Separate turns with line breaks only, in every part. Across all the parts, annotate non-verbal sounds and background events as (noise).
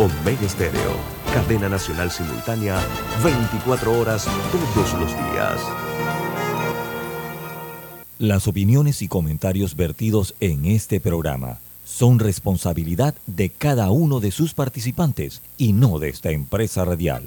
Omega Estéreo, cadena nacional simultánea, 24 horas todos los días.
Las opiniones y comentarios vertidos en este programa son responsabilidad de cada uno de sus participantes y no de esta empresa radial.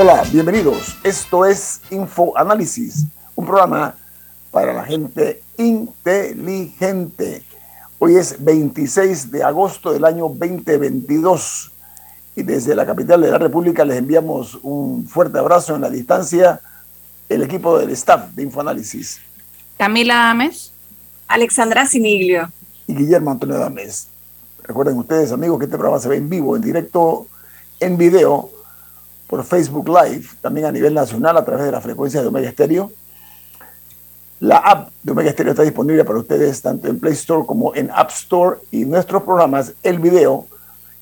Hola, bienvenidos. Esto es Info Análisis, un programa para la gente inteligente. Hoy es 26 de agosto del año 2022 y desde la capital de la República les enviamos un fuerte abrazo en la distancia el equipo del staff de Infoanálisis.
Camila Ames.
Alexandra Siniglio.
Y Guillermo Antonio Dames. Recuerden ustedes, amigos, que este programa se ve en vivo, en directo, en video por Facebook Live, también a nivel nacional a través de la frecuencia de Omega Stereo. La app de Omega Stereo está disponible para ustedes tanto en Play Store como en App Store y nuestros programas, el video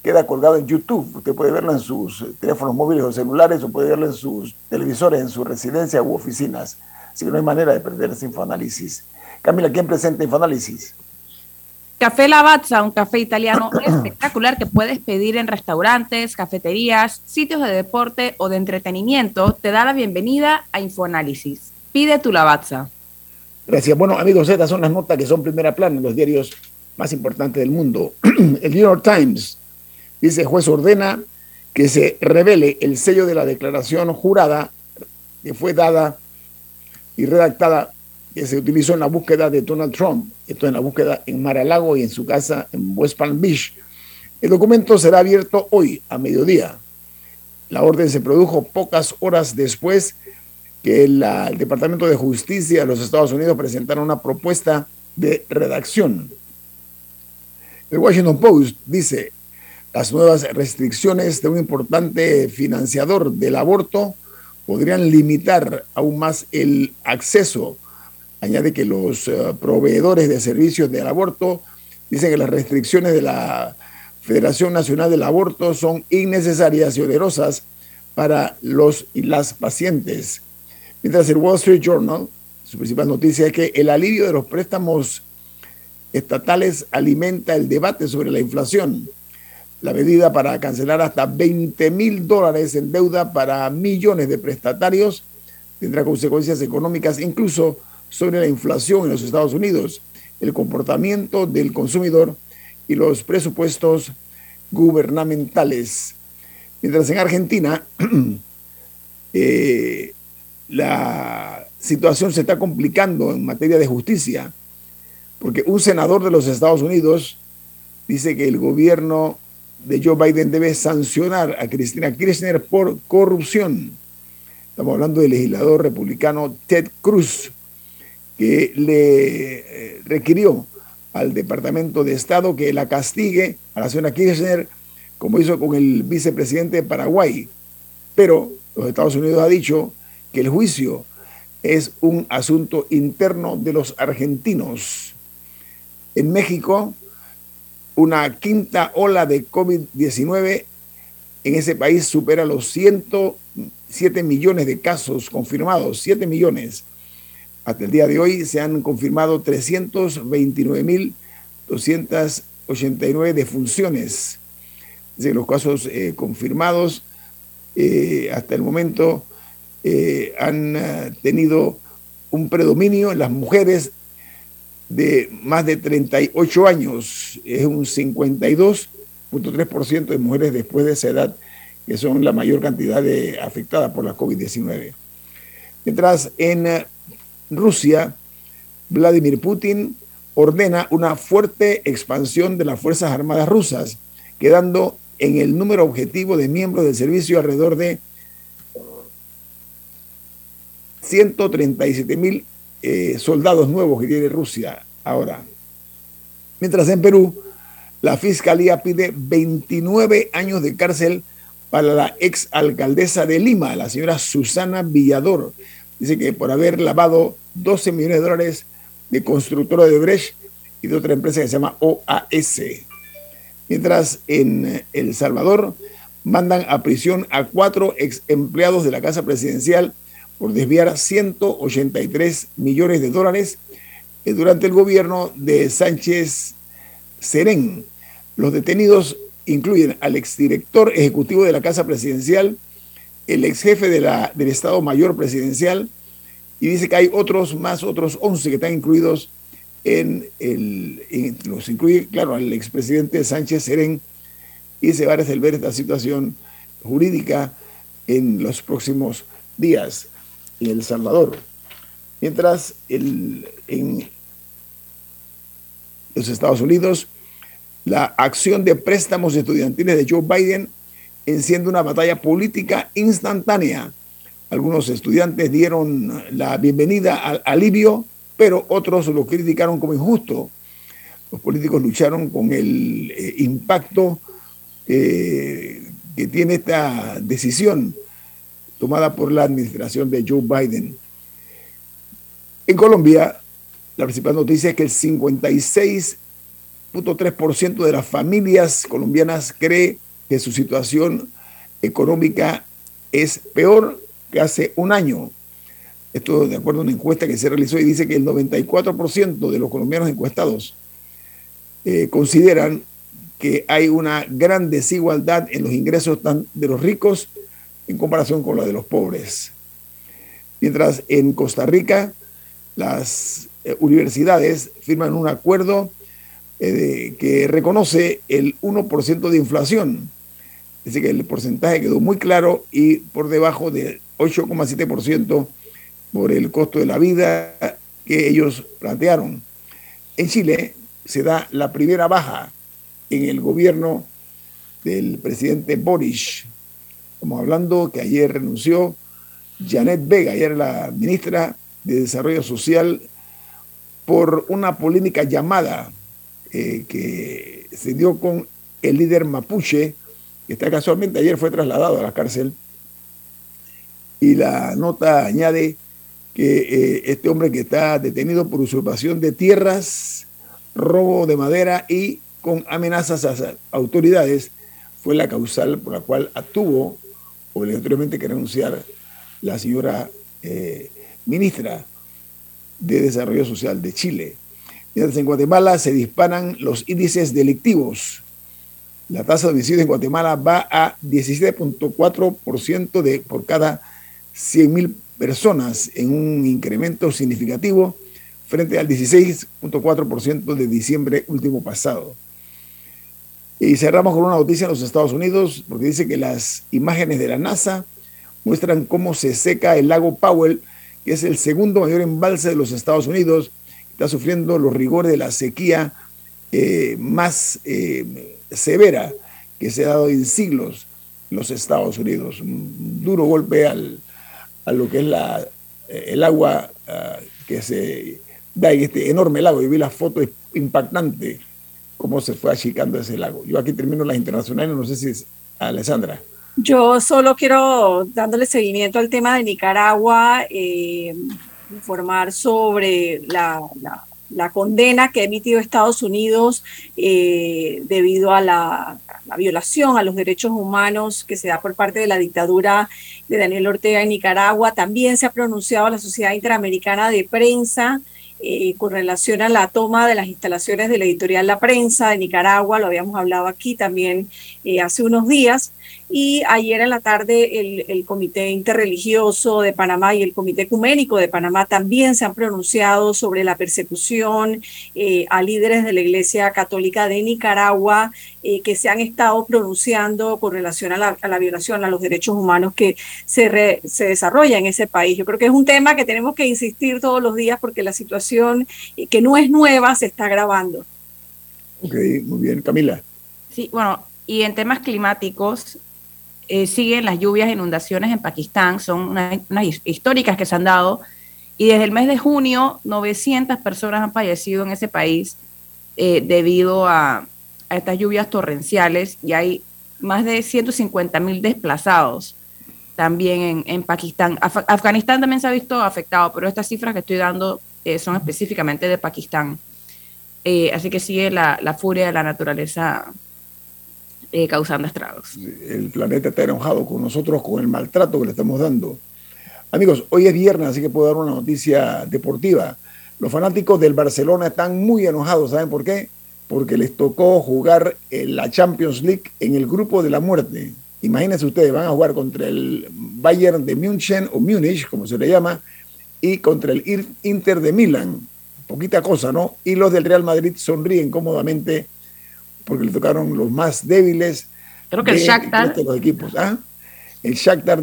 queda colgado en YouTube. Usted puede verlo en sus teléfonos móviles o celulares o puede verlo en sus televisores, en su residencia u oficinas. Así que no hay manera de perder ese infoanálisis. Camila, ¿quién presenta Infoanálisis?
Café Lavazza, un café italiano (clears throat) espectacular que puedes pedir en restaurantes, cafeterías, sitios de deporte o de entretenimiento, te da la bienvenida a Infoanálisis. Pide tu Lavazza.
Gracias. Bueno, amigos, estas son las notas que son primera plana en los diarios más importantes del mundo. (clears throat) El New York Times dice, juez ordena que se revele el sello de la declaración jurada que fue dada y redactada que se utilizó en la búsqueda de Donald Trump, esto en la búsqueda en Mar-a-Lago y en su casa en West Palm Beach. El documento será abierto hoy a mediodía. La orden se produjo pocas horas después que el, el Departamento de Justicia de los Estados Unidos presentara una propuesta de redacción. El Washington Post dice, las nuevas restricciones de un importante financiador del aborto podrían limitar aún más el acceso Añade que los uh, proveedores de servicios del aborto dicen que las restricciones de la Federación Nacional del Aborto son innecesarias y onerosas para los y las pacientes. Mientras el Wall Street Journal, su principal noticia es que el alivio de los préstamos estatales alimenta el debate sobre la inflación. La medida para cancelar hasta 20 mil dólares en deuda para millones de prestatarios tendrá consecuencias económicas incluso sobre la inflación en los Estados Unidos, el comportamiento del consumidor y los presupuestos gubernamentales. Mientras en Argentina (clears throat) eh, la situación se está complicando en materia de justicia, porque un senador de los Estados Unidos dice que el gobierno de Joe Biden debe sancionar a Cristina Kirchner por corrupción. Estamos hablando del legislador republicano Ted Cruz, que le eh, requirió al Departamento de Estado que la castigue a la señora Kirchner, como hizo con el vicepresidente de Paraguay. Pero los Estados Unidos ha dicho que el juicio es un asunto interno de los argentinos. En México, una quinta ola de COVID-19 en ese país supera los 107 millones de casos confirmados, 7 millones hasta el día de hoy se han confirmado 329.289 defunciones. De los casos eh, confirmados eh, hasta el momento eh, han tenido un predominio en las mujeres de más de 38 años. Es un 52.3% de mujeres después de esa edad, que son la mayor cantidad de afectadas por la COVID-19. Mientras en Rusia, Vladimir Putin ordena una fuerte expansión de las Fuerzas Armadas rusas, quedando en el número objetivo de miembros del servicio alrededor de 137 mil eh, soldados nuevos que tiene Rusia ahora. Mientras en Perú, la fiscalía pide 29 años de cárcel para la ex alcaldesa de Lima, la señora Susana Villador. Dice que por haber lavado 12 millones de dólares de constructora de Brecht y de otra empresa que se llama OAS. Mientras en El Salvador mandan a prisión a cuatro ex empleados de la Casa Presidencial por desviar 183 millones de dólares eh, durante el gobierno de Sánchez Serén. Los detenidos incluyen al exdirector ejecutivo de la Casa Presidencial, el ex jefe de la, del Estado Mayor Presidencial, y dice que hay otros más, otros 11 que están incluidos en el, los incluye, claro, al expresidente Sánchez Serén, y se va a resolver esta situación jurídica en los próximos días en El Salvador. Mientras el, en los Estados Unidos, la acción de préstamos estudiantiles de Joe Biden enciende una batalla política instantánea. Algunos estudiantes dieron la bienvenida al alivio, pero otros lo criticaron como injusto. Los políticos lucharon con el eh, impacto eh, que tiene esta decisión tomada por la administración de Joe Biden. En Colombia, la principal noticia es que el 56.3% de las familias colombianas cree que su situación económica es peor que hace un año. Esto de acuerdo a una encuesta que se realizó y dice que el 94% de los colombianos encuestados eh, consideran que hay una gran desigualdad en los ingresos de los ricos en comparación con la de los pobres. Mientras en Costa Rica las eh, universidades firman un acuerdo eh, que reconoce el 1% de inflación. Dice que el porcentaje quedó muy claro y por debajo del 8,7% por el costo de la vida que ellos plantearon. En Chile se da la primera baja en el gobierno del presidente Boris. Estamos hablando que ayer renunció Janet Vega, ayer la ministra de Desarrollo Social, por una polémica llamada eh, que se dio con el líder mapuche, que está casualmente ayer fue trasladado a la cárcel. Y la nota añade que eh, este hombre que está detenido por usurpación de tierras, robo de madera y con amenazas a autoridades fue la causal por la cual actuó obligatoriamente que renunciar la señora eh, ministra de Desarrollo Social de Chile. Mientras en Guatemala se disparan los índices delictivos. La tasa de homicidio en Guatemala va a 17.4% de por cada 100.000 personas, en un incremento significativo frente al 16.4% de diciembre último pasado. Y cerramos con una noticia en los Estados Unidos, porque dice que las imágenes de la NASA muestran cómo se seca el lago Powell, que es el segundo mayor embalse de los Estados Unidos, está sufriendo los rigores de la sequía eh, más eh, severa que se ha dado en siglos los Estados Unidos. Un duro golpe al, a lo que es la, el agua ah, que se da en este enorme lago. Yo vi la foto impactante cómo se fue achicando ese lago. Yo aquí termino las internacionales, no sé si es Alessandra.
Yo solo quiero dándole seguimiento al tema de Nicaragua, eh, informar sobre la, condena que ha emitido Estados Unidos eh, debido a la, la, violación a los derechos humanos que se da por parte de la dictadura de Daniel Ortega en Nicaragua. También se ha pronunciado la Sociedad Interamericana de Prensa eh, con relación a la toma de las instalaciones de la editorial La Prensa de Nicaragua, lo habíamos hablado aquí también eh, hace unos días, y ayer en la tarde el, el, Comité Interreligioso de Panamá y el Comité Ecuménico de Panamá también se han pronunciado sobre la persecución eh, a líderes de la Iglesia Católica de Nicaragua eh, que se han estado pronunciando con relación a la, a la violación a los derechos humanos que se, re, se desarrolla en ese país. Yo creo que es un tema que tenemos que insistir todos los días porque la situación eh, que no es nueva se está agravando.
Ok, muy bien. Camila.
Sí, bueno, y en temas climáticos, eh, siguen las lluvias e inundaciones en Pakistán, son unas, históricas que se han dado, y desde el mes de junio 900 personas han fallecido en ese país eh, debido a, estas lluvias torrenciales y hay más de 150 mil desplazados también en, Pakistán. Afganistán también se ha visto afectado, pero estas cifras que estoy dando eh, son específicamente de Pakistán. Así que sigue la, furia de la naturaleza causando estragos.
El planeta está enojado con nosotros, con el maltrato que le estamos dando. Amigos, hoy es viernes, así que puedo dar una noticia deportiva. Los fanáticos del Barcelona están muy enojados, ¿saben por qué? Porque les tocó jugar en la Champions League en el grupo de la muerte. Imagínense ustedes, van a jugar contra el Bayern de München o Múnich, como se le llama, y contra el Inter de Milán. Poquita cosa, ¿no? Y los del Real Madrid sonríen cómodamente porque le tocaron los más débiles.
Creo que el Shakhtar.
De los equipos. ¿ah? El Shakhtar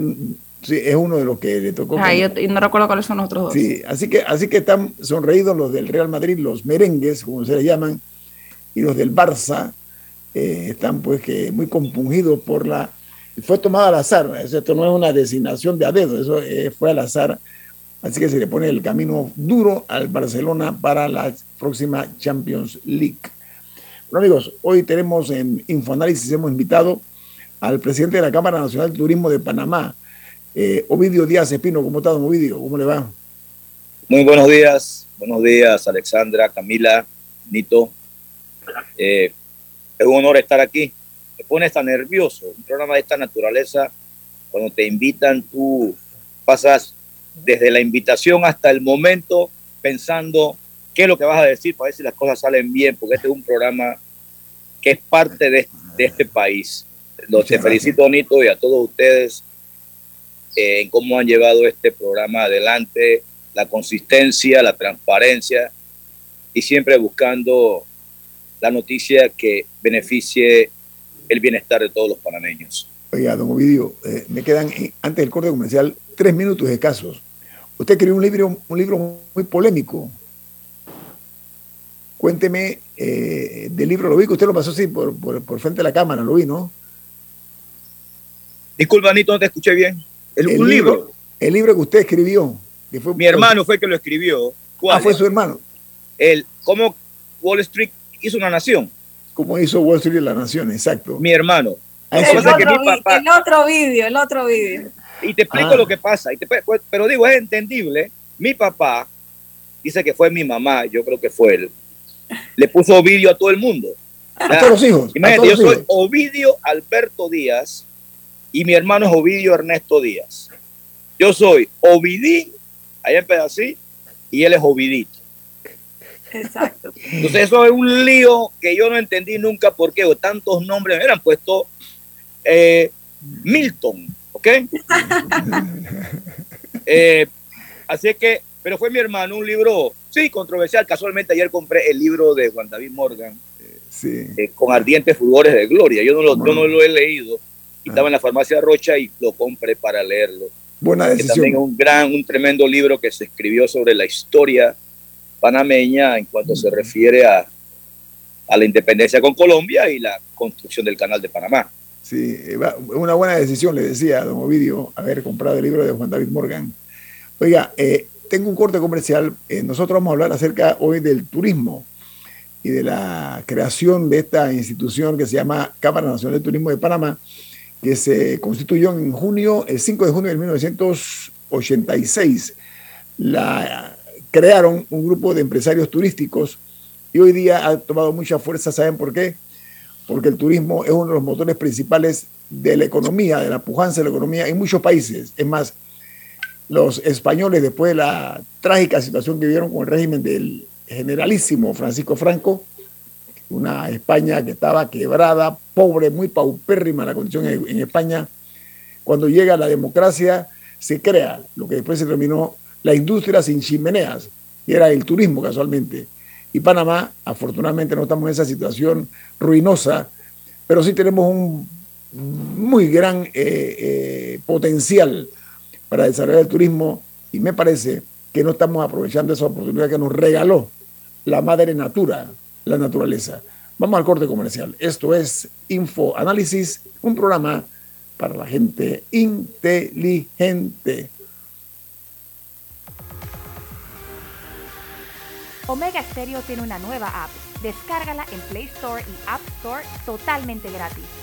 Sí, es uno de los que le tocó.
Ah, yo, no recuerdo cuáles son los otros dos.
Sí, así que, así que están sonreídos los del Real Madrid, los merengues, como se les llaman, y los del Barça eh, están pues que muy compungidos por la... Fue tomada al azar, esto no es una designación de a dedo, eso eh, fue al azar. Así que se le pone el camino duro al Barcelona para la próxima Champions League. Bueno amigos, hoy tenemos en Infoanálisis, hemos invitado al presidente de la Cámara Nacional de Turismo de Panamá, eh, Ovidio Díaz Espino, ¿cómo está, don Ovidio? ¿Cómo le va?
Muy buenos días, buenos días, Alexandra, Camila, Nito. Eh, es un honor estar aquí. Me pone tan nervioso. Un programa de esta naturaleza, cuando te invitan, tú pasas desde la invitación hasta el momento pensando qué es lo que vas a decir para ver si las cosas salen bien, porque este es un programa que es parte de, este país. Los te felicito, Nito, y a todos ustedes en cómo han llevado este programa adelante, la consistencia, la transparencia y siempre buscando la noticia que beneficie el bienestar de todos los panameños.
Oiga, don Ovidio, eh, me quedan eh, antes del corte comercial tres minutos escasos. Usted escribió un libro, un libro muy polémico. Cuénteme eh, del libro, lo vi que usted lo pasó así por, por, frente de la cámara, lo vi, ¿no?
Disculpa, Anito, no te escuché bien.
El, un libro, El libro que usted escribió. Que fue,
Mi hermano fue el que lo escribió.
¿Cuál? Ah, fue su hermano.
El, ¿Cómo Wall Street hizo una nación?
¿Cómo hizo Wall Street la nación? Exacto.
Mi hermano.
Ah, el, otro, que mi papá, el otro vídeo, el otro vídeo.
Y te explico ah. lo que pasa. Y te, pues, pero digo, es entendible. Mi papá dice que fue mi mamá, yo creo que fue él. Le puso Ovidio a todo el mundo.
A todos los hijos.
Imagínate, yo soy Ovidio Alberto Díaz y mi hermano es Ovidio Ernesto Díaz. Yo soy Ovidí, allá en Pedací, y él es Ovidito.
Exacto.
Entonces eso es un lío que yo no entendí nunca por qué tantos nombres me eran puesto eh, Milton, ¿ok? (laughs) Eh, así que, pero fue mi hermano, un libro, sí, controversial. Casualmente ayer compré el libro de Juan David Morgan, sí. Eh, con ardientes fulgores de gloria. Yo no lo, yo no lo he leído y estaba en la farmacia Rocha y lo compré para leerlo.
Buena decisión.
también un gran, un tremendo libro que se escribió sobre la historia panameña en cuanto se refiere a, a la independencia con Colombia y la construcción del canal de Panamá.
Sí, una buena decisión, le decía a don Ovidio, haber comprado el libro de Juan David Morgan. Oiga, eh, tengo un corte comercial. Eh, nosotros vamos a hablar acerca hoy del turismo y de la creación de esta institución que se llama Cámara Nacional de Turismo de Panamá que se constituyó en junio, el 5 de junio de 1986. La, crearon un grupo de empresarios turísticos y hoy día ha tomado mucha fuerza. ¿Saben por qué? Porque el turismo es uno de los motores principales de la economía, de la pujanza de la economía en muchos países. Es más, los españoles, después de la trágica situación que vivieron con el régimen del generalísimo Francisco Franco, una España que estaba quebrada, pobre, muy paupérrima la condición en, España. Cuando llega la democracia, se crea lo que después se denominó la industria sin chimeneas, y era el turismo casualmente. Y Panamá, afortunadamente, no estamos en esa situación ruinosa, pero sí tenemos un muy gran eh, eh, potencial para desarrollar el turismo y me parece que no estamos aprovechando esa oportunidad que nos regaló la madre natura, la naturaleza. Vamos al corte comercial. Esto es Info Análisis, un programa para la gente inteligente.
Omega Stereo tiene una nueva app
Descárgala en Play Store y App Store totalmente gratis.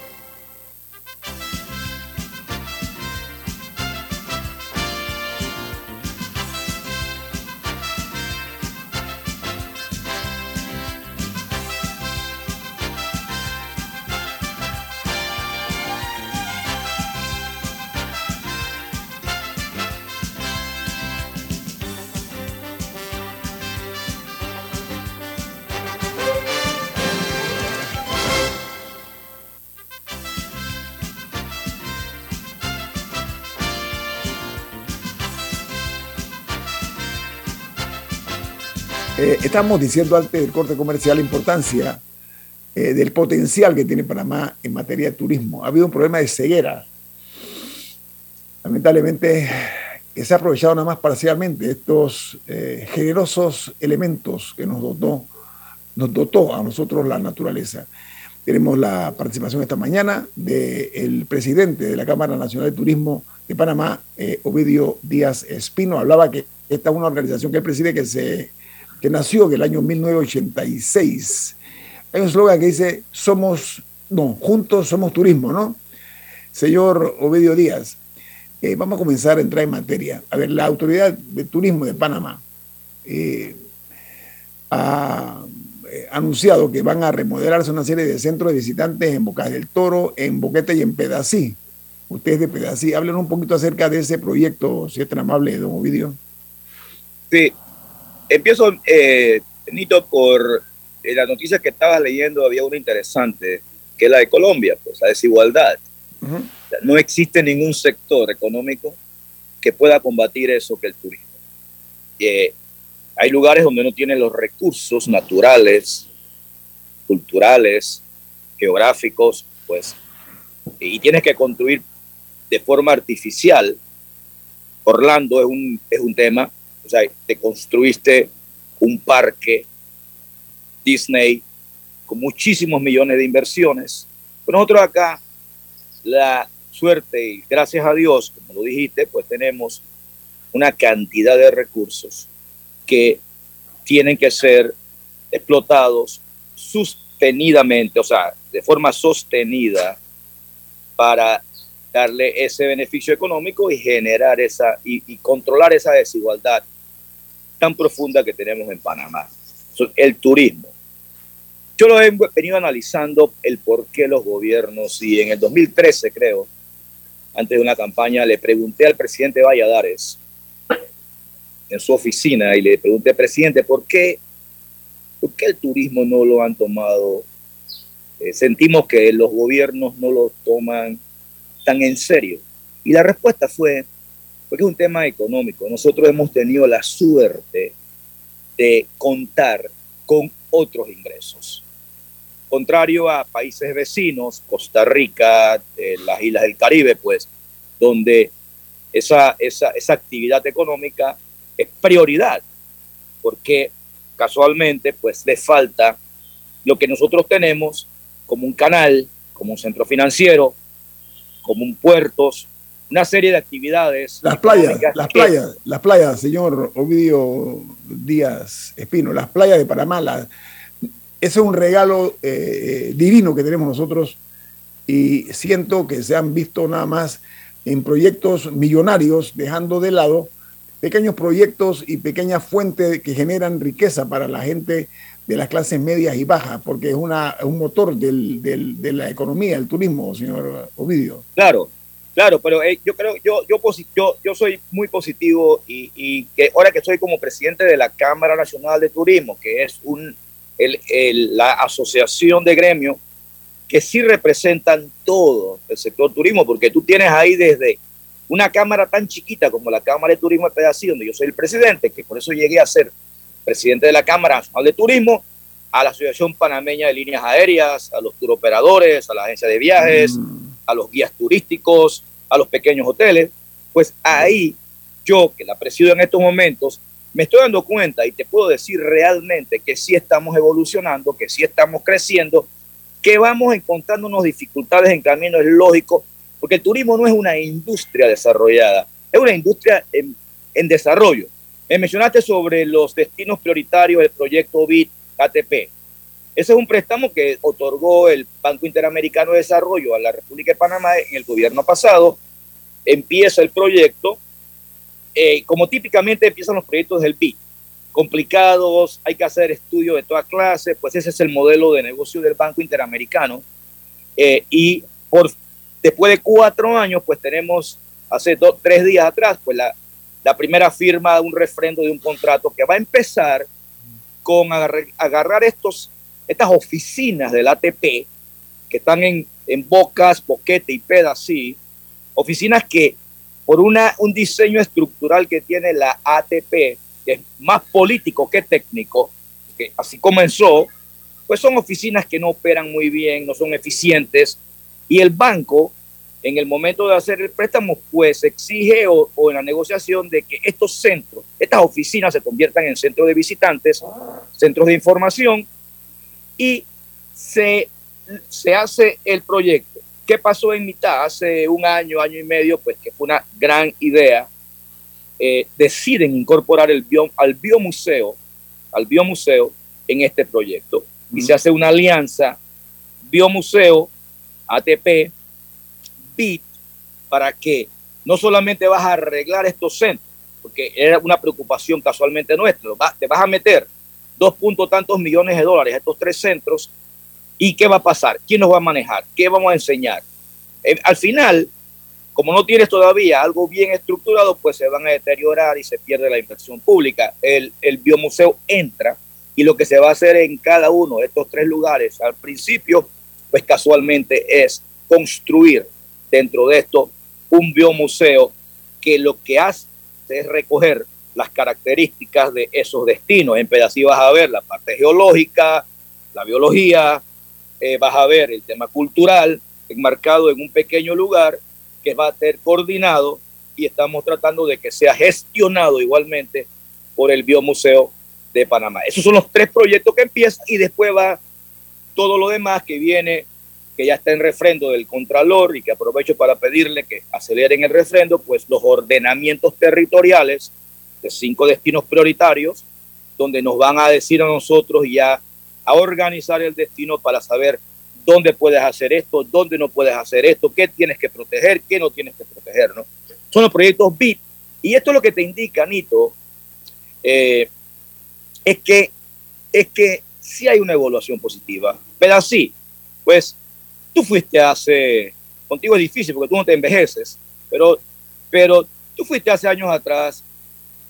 Eh, estamos diciendo antes del corte comercial la importancia eh, del potencial que tiene Panamá en materia de turismo. Ha habido un problema de ceguera. Lamentablemente que se ha aprovechado nada más parcialmente estos eh, generosos elementos que nos dotó, nos dotó a nosotros la naturaleza. Tenemos la participación esta mañana del presidente de la Cámara Nacional de Turismo de Panamá, Ovidio Díaz Espino. Hablaba que esta es una organización que él preside que se que nació en el año 1986. Hay un eslogan que dice, somos, no, juntos somos turismo, ¿no? Señor Ovidio Díaz, eh, vamos a comenzar a entrar en materia. A ver, la Autoridad de Turismo de Panamá eh, ha eh, anunciado que van a remodelarse una serie de centros de visitantes en Bocas del Toro, en Boquete y en Pedací. Ustedes de Pedací, hablen un poquito acerca de ese proyecto, si es tan amable, don Ovidio.
Sí, Empiezo, eh, Nito, por eh, la noticia que estabas leyendo, había una interesante, que es la de Colombia, pues la desigualdad. No existe ningún sector económico que pueda combatir eso que el turismo. Eh, hay lugares donde no tienen los recursos naturales, culturales, geográficos, pues, y tienes que construir de forma artificial. Orlando es un, es un tema sea, te construiste un parque Disney con muchísimos millones de inversiones. Nosotros acá, la suerte y gracias a Dios, como lo dijiste, pues tenemos una cantidad de recursos que tienen que ser explotados sostenidamente, o sea, de forma sostenida para darle ese beneficio económico y generar esa y, controlar esa desigualdad tan profunda que tenemos en Panamá. El turismo. Yo lo he venido analizando el por qué los gobiernos y en el 2013 creo, antes de una campaña, le pregunté al presidente Valladares en su oficina y le pregunté, presidente, ¿por qué, por qué el turismo no lo han tomado? Eh, sentimos que los gobiernos no lo toman tan en serio? Y la respuesta fue, porque es un tema económico. Nosotros hemos tenido la suerte de contar con otros ingresos. Contrario a países vecinos, Costa Rica, eh, las islas del Caribe, pues, donde esa, esa, esa actividad económica es prioridad, porque casualmente, pues, le falta lo que nosotros tenemos como un canal, como un centro financiero, como un puertos, una serie de actividades.
Las playas, las playas, las playas, señor Ovidio Díaz Espino, las playas de Panamá, ese es un regalo eh, divino que tenemos nosotros y siento que se han visto nada más en proyectos millonarios, dejando de lado pequeños proyectos y pequeñas fuentes que generan riqueza para la gente de las clases medias y bajas, porque es una, un motor del, del, de la economía, el turismo, señor Ovidio.
Claro, claro, pero eh, yo creo, yo, yo, soy muy positivo y, y, que ahora que soy como presidente de la Cámara Nacional de Turismo, que es un, el, el, la asociación de gremios que sí representan todo el sector turismo, porque tú tienes ahí desde una cámara tan chiquita como la Cámara de Turismo de Pedacito, donde yo soy el presidente, que por eso llegué a ser presidente de la Cámara Nacional de Turismo, a la Asociación Panameña de Líneas Aéreas, a los turoperadores, a la agencia de viajes, mm. A los guías turísticos, a los pequeños hoteles, pues ahí yo, que la presido en estos momentos, me estoy dando cuenta y te puedo decir realmente que sí estamos evolucionando, que sí estamos creciendo que vamos encontrando unas dificultades en camino, es lógico, porque el turismo no es una industria desarrollada, es una industria en, en desarrollo. Me mencionaste sobre los destinos prioritarios del proyecto BIT ATP. Ese es un préstamo que otorgó el Banco Interamericano de Desarrollo a la República de Panamá en el gobierno pasado. Empieza el proyecto, eh, como típicamente empiezan los proyectos del BIT complicados, hay que hacer estudios de toda clase, pues ese es el modelo de negocio del Banco Interamericano. Eh, y por, después de cuatro años, pues tenemos hace tres días atrás, pues la, la primera firma de un refrendo de un contrato que va a empezar con agarrar estos, estas oficinas del ATP que están en, en Bocas, Boquete y Pedací, oficinas que por una, un diseño estructural que tiene la ATP, que es más político que técnico, que así comenzó, pues son oficinas que no operan muy bien, no son eficientes, y el banco, en el momento de hacer el préstamo, pues exige o, o en la negociación de que estos centros, estas oficinas se conviertan en centros de visitantes, centros de información, y se, se hace el proyecto. ¿Qué pasó en mitad? Hace un año, año y medio, pues que fue una gran idea eh, deciden incorporar el bio, al biomuseo, al biomuseo en este proyecto. Y se hace una alianza biomuseo, ATP, BIT, para que no solamente vas a arreglar estos centros, porque era una preocupación casualmente nuestra, te vas a meter dos puntos tantos millones de dólares a estos tres centros, ¿y qué va a pasar? ¿Quién nos va a manejar? ¿Qué vamos a enseñar? Eh, al final, como no tienes todavía algo bien estructurado, pues se van a deteriorar y se pierde la inversión pública. El, el biomuseo entra y lo que se va a hacer en cada uno de estos tres lugares al principio, pues casualmente es construir dentro de esto un biomuseo que lo que hace es recoger las características de esos destinos. En pedacito vas a ver la parte geológica, la biología, eh, vas a ver el tema cultural enmarcado en un pequeño lugar que va a ser coordinado y estamos tratando de que sea gestionado igualmente por el Biomuseo de Panamá. Esos son los tres proyectos que empiezan y después va todo lo demás que viene, que ya está en refrendo del Contralor y que aprovecho para pedirle que aceleren el refrendo, pues los ordenamientos territoriales de cinco destinos prioritarios, donde nos van a decir a nosotros ya a organizar el destino para saber dónde puedes hacer esto, dónde no puedes hacer esto, qué tienes que proteger, qué no tienes que proteger, ¿no? Son los proyectos BIT. Y esto es lo que te indica, Nito, eh, es que es que sí hay una evaluación positiva, pero así, pues tú fuiste hace, contigo es difícil porque tú no te envejeces, pero, pero tú fuiste hace años atrás,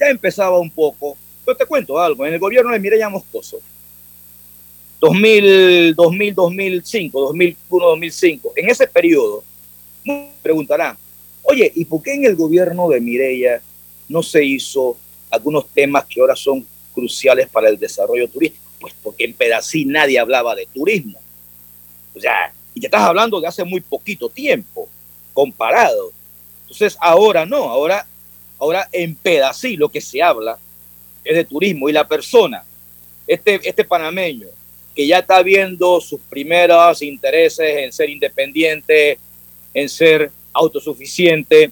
ya empezaba un poco, pero te cuento algo, en el gobierno de Mireya Moscoso, 2000, 2000, 2005, 2001, 2005. En ese periodo, preguntarán, oye, ¿y por qué en el gobierno de Mireya no se hizo algunos temas que ahora son cruciales para el desarrollo turístico? Pues porque en Pedací nadie hablaba de turismo. O sea, y te estás hablando de hace muy poquito tiempo, comparado. Entonces, ahora no, ahora, ahora en Pedací lo que se habla es de turismo y la persona, este, este panameño, que ya está viendo sus primeros intereses en ser independiente, en ser autosuficiente.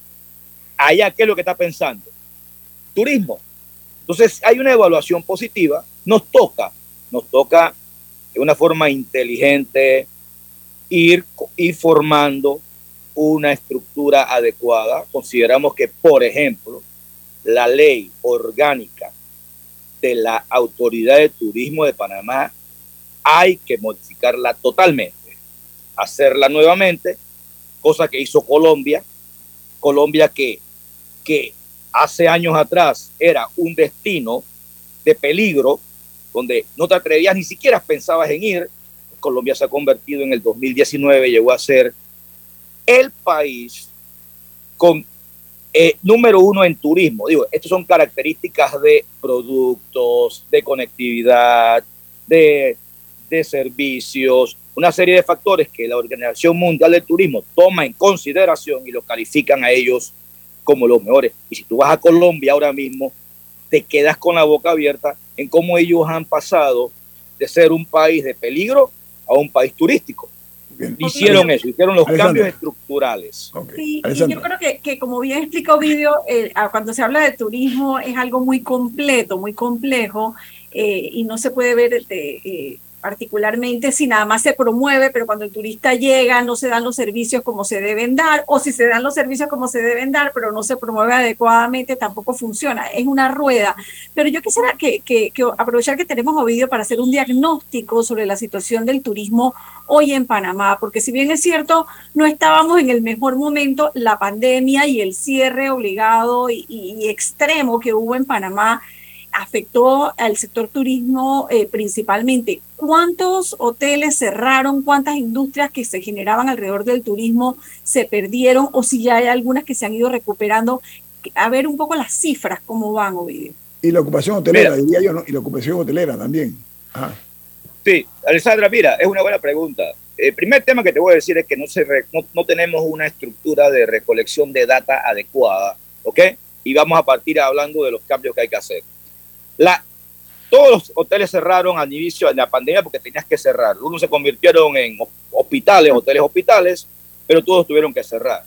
Allá, ¿qué es lo que está pensando? Turismo. Entonces, hay una evaluación positiva. Nos toca, nos toca de una forma inteligente ir, ir formando una estructura adecuada. Consideramos que, por ejemplo, la ley orgánica de la Autoridad de Turismo de Panamá, hay que modificarla totalmente, hacerla nuevamente, cosa que hizo Colombia, Colombia que, que hace años atrás era un destino de peligro, donde no te atrevías ni siquiera pensabas en ir. Colombia se ha convertido en el 2019, llegó a ser el país con eh, número uno en turismo. Digo, estas son características de productos, de conectividad, de, de servicios, una serie de factores que la Organización Mundial del Turismo toma en consideración y los califican a ellos como los mejores. Y si tú vas a Colombia ahora mismo, te quedas con la boca abierta en cómo ellos han pasado de ser un país de peligro a un país turístico. Hicieron eso, hicieron los cambios estructurales.
Sí, y yo creo que, que como bien explicó Video, eh, cuando se habla de turismo es algo muy completo, muy complejo, eh, y no se puede ver de, eh, particularmente si nada más se promueve, pero cuando el turista llega no se dan los servicios como se deben dar, o si se dan los servicios como se deben dar, pero no se promueve adecuadamente, tampoco funciona. Es una rueda. Pero yo quisiera que, que, aprovechar que tenemos Ovidio para hacer un diagnóstico sobre la situación del turismo hoy en Panamá, porque si bien es cierto, no estábamos en el mejor momento, la pandemia y el cierre obligado y extremo que hubo en Panamá, afectó al sector turismo eh, principalmente. ¿Cuántos hoteles cerraron? ¿Cuántas industrias que se generaban alrededor del turismo se perdieron? O si ya hay algunas que se han ido recuperando. A ver un poco las cifras, cómo van, Ovidio.
Y la ocupación hotelera, diría yo, ¿no? y la ocupación hotelera también.
Sí, Alessandra, mira, es una buena pregunta. El primer tema que te voy a decir es que no, se no, no tenemos una estructura de recolección de data adecuada, ¿ok? Y vamos a partir hablando de los cambios que hay que hacer. Todos los hoteles cerraron al inicio de la pandemia porque tenías que cerrar. Unos se convirtieron en hospitales, hoteles hospitales, pero todos tuvieron que cerrar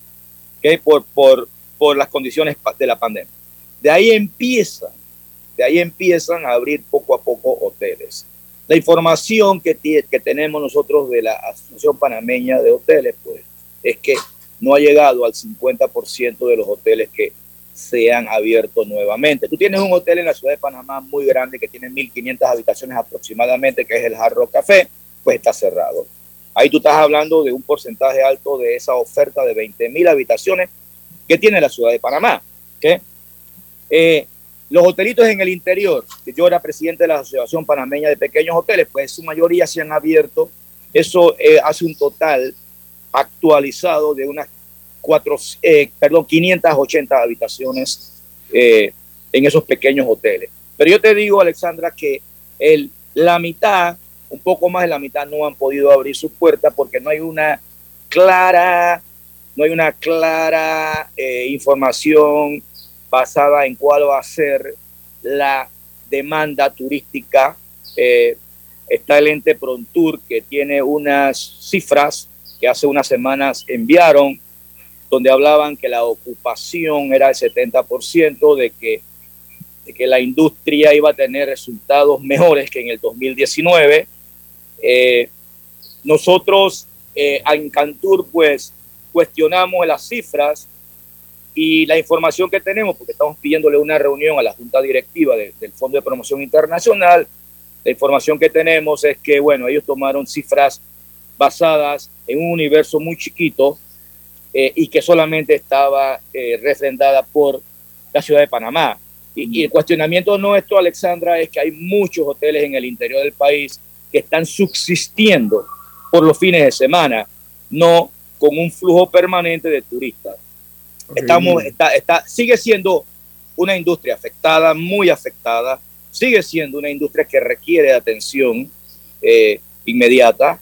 ¿okay? por, por, por las condiciones de la pandemia. De ahí empiezan, de ahí empiezan a abrir poco a poco hoteles. La información que, que tenemos nosotros de la Asociación Panameña de Hoteles, pues, es que no ha llegado al 50% de los hoteles que se han abierto nuevamente. Tú tienes un hotel en la ciudad de Panamá muy grande que tiene 1.500 habitaciones aproximadamente, que es el Hard Café, pues está cerrado. Ahí tú estás hablando de un porcentaje alto de esa oferta de 20.000 habitaciones que tiene la ciudad de Panamá. Eh, los hotelitos en el interior, que yo era presidente de la Asociación Panameña de Pequeños Hoteles, pues su mayoría se han abierto. Eso eh, hace un total actualizado de unas cuatro, eh, perdón, 580 habitaciones eh, en esos pequeños hoteles. Pero yo te digo, Alexandra, que el, la mitad, un poco más de la mitad, no han podido abrir sus puertas porque no hay una clara, no hay una clara eh, información basada en cuál va a ser la demanda turística. está el ente Prontour que tiene unas cifras que hace unas semanas enviaron donde hablaban que la ocupación era el 70%, de que, de que la industria iba a tener resultados mejores que en el 2019. Eh, nosotros eh, en Cantur pues cuestionamos las cifras y la información que tenemos, porque estamos pidiéndole una reunión a la Junta Directiva del Fondo de Promoción Internacional, la información que tenemos es que, bueno, ellos tomaron cifras basadas en un universo muy chiquito eh, y que solamente estaba eh, refrendada por la ciudad de Panamá. Y, el cuestionamiento nuestro, Alexandra, es que hay muchos hoteles en el interior del país que están subsistiendo por los fines de semana, no con un flujo permanente de turistas. Estamos, está, está, sigue siendo una industria afectada, muy afectada, sigue siendo una industria que requiere atención eh, inmediata,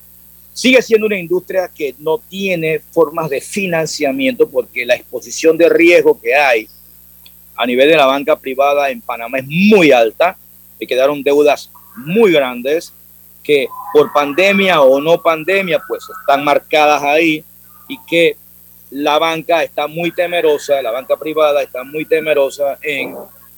Sigue siendo una industria que no tiene formas de financiamiento porque la exposición de riesgo que hay a nivel de la banca privada en Panamá es muy alta. Le quedaron deudas muy grandes que por pandemia o no pandemia pues están marcadas ahí y que la banca está muy temerosa, la banca privada está muy temerosa en,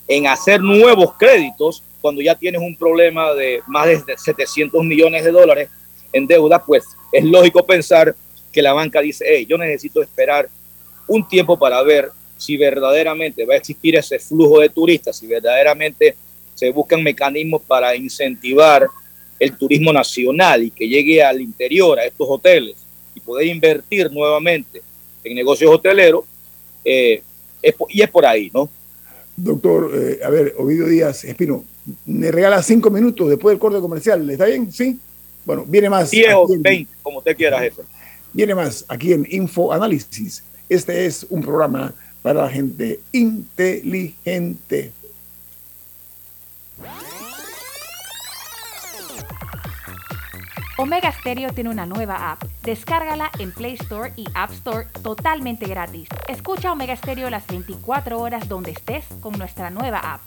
en hacer nuevos créditos cuando ya tienes un problema de más de 700 millones de dólares en deuda, pues es lógico pensar que la banca dice, hey, yo necesito esperar un tiempo para ver si verdaderamente va a existir ese flujo de turistas, si verdaderamente se buscan mecanismos para incentivar el turismo nacional y que llegue al interior, a estos hoteles, y poder invertir nuevamente en negocios hoteleros, eh, y es por ahí, ¿no?
Doctor, eh, a ver, Ovidio Díaz Espino, me regala cinco minutos después del corte comercial, ¿está bien? Sí. Bueno, viene más.
10 o 20, como usted quiera, jefe.
Viene más aquí en Info Análisis. Este es un programa para la gente inteligente.
Omega Stereo tiene una nueva app. Descárgala en Play Store y App Store totalmente gratis. Escucha Omega Stereo las 24 horas donde estés con nuestra nueva app.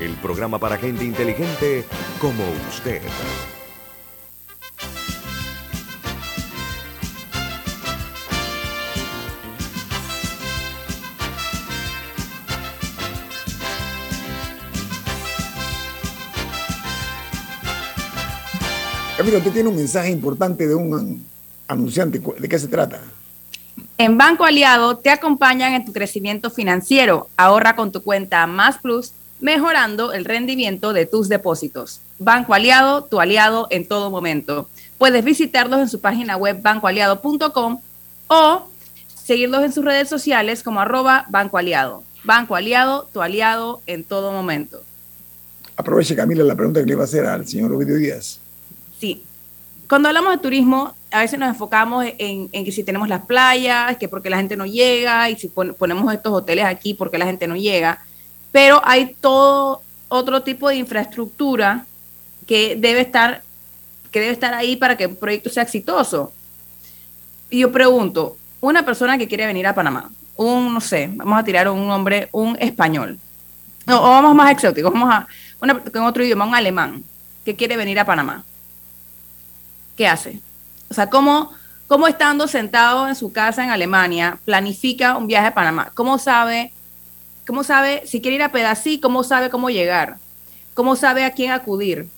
el programa para gente inteligente como usted.
Camilo, usted tiene un mensaje importante de un anunciante. ¿De qué se trata?
En Banco Aliado te acompañan en tu crecimiento financiero. Ahorra con tu cuenta Más Plus mejorando el rendimiento de tus depósitos. Banco Aliado, tu aliado en todo momento. Puedes visitarlos en su página web bancoaliado.com o seguirlos en sus redes sociales como arroba Banco Aliado. Banco Aliado, tu aliado en todo momento.
Aproveche, Camila, la pregunta que le iba a hacer al señor Ovidio Díaz.
Sí. Cuando hablamos de turismo, a veces nos enfocamos en, que si tenemos las playas, que porque la gente no llega, y si ponemos estos hoteles aquí porque la gente no llega pero hay todo otro tipo de infraestructura que debe estar, que debe estar ahí para que el proyecto sea exitoso. Y yo pregunto, una persona que quiere venir a Panamá, un, no sé, vamos a tirar un nombre, un español, no, o vamos más exóticos, vamos a, una, con otro idioma, un alemán, que quiere venir a Panamá. ¿Qué hace? O sea, ¿cómo, cómo estando sentado en su casa en Alemania planifica un viaje a Panamá? ¿Cómo sabe ¿Cómo sabe si quiere ir a Pedací? ¿Cómo sabe cómo llegar? ¿Cómo sabe a quién acudir?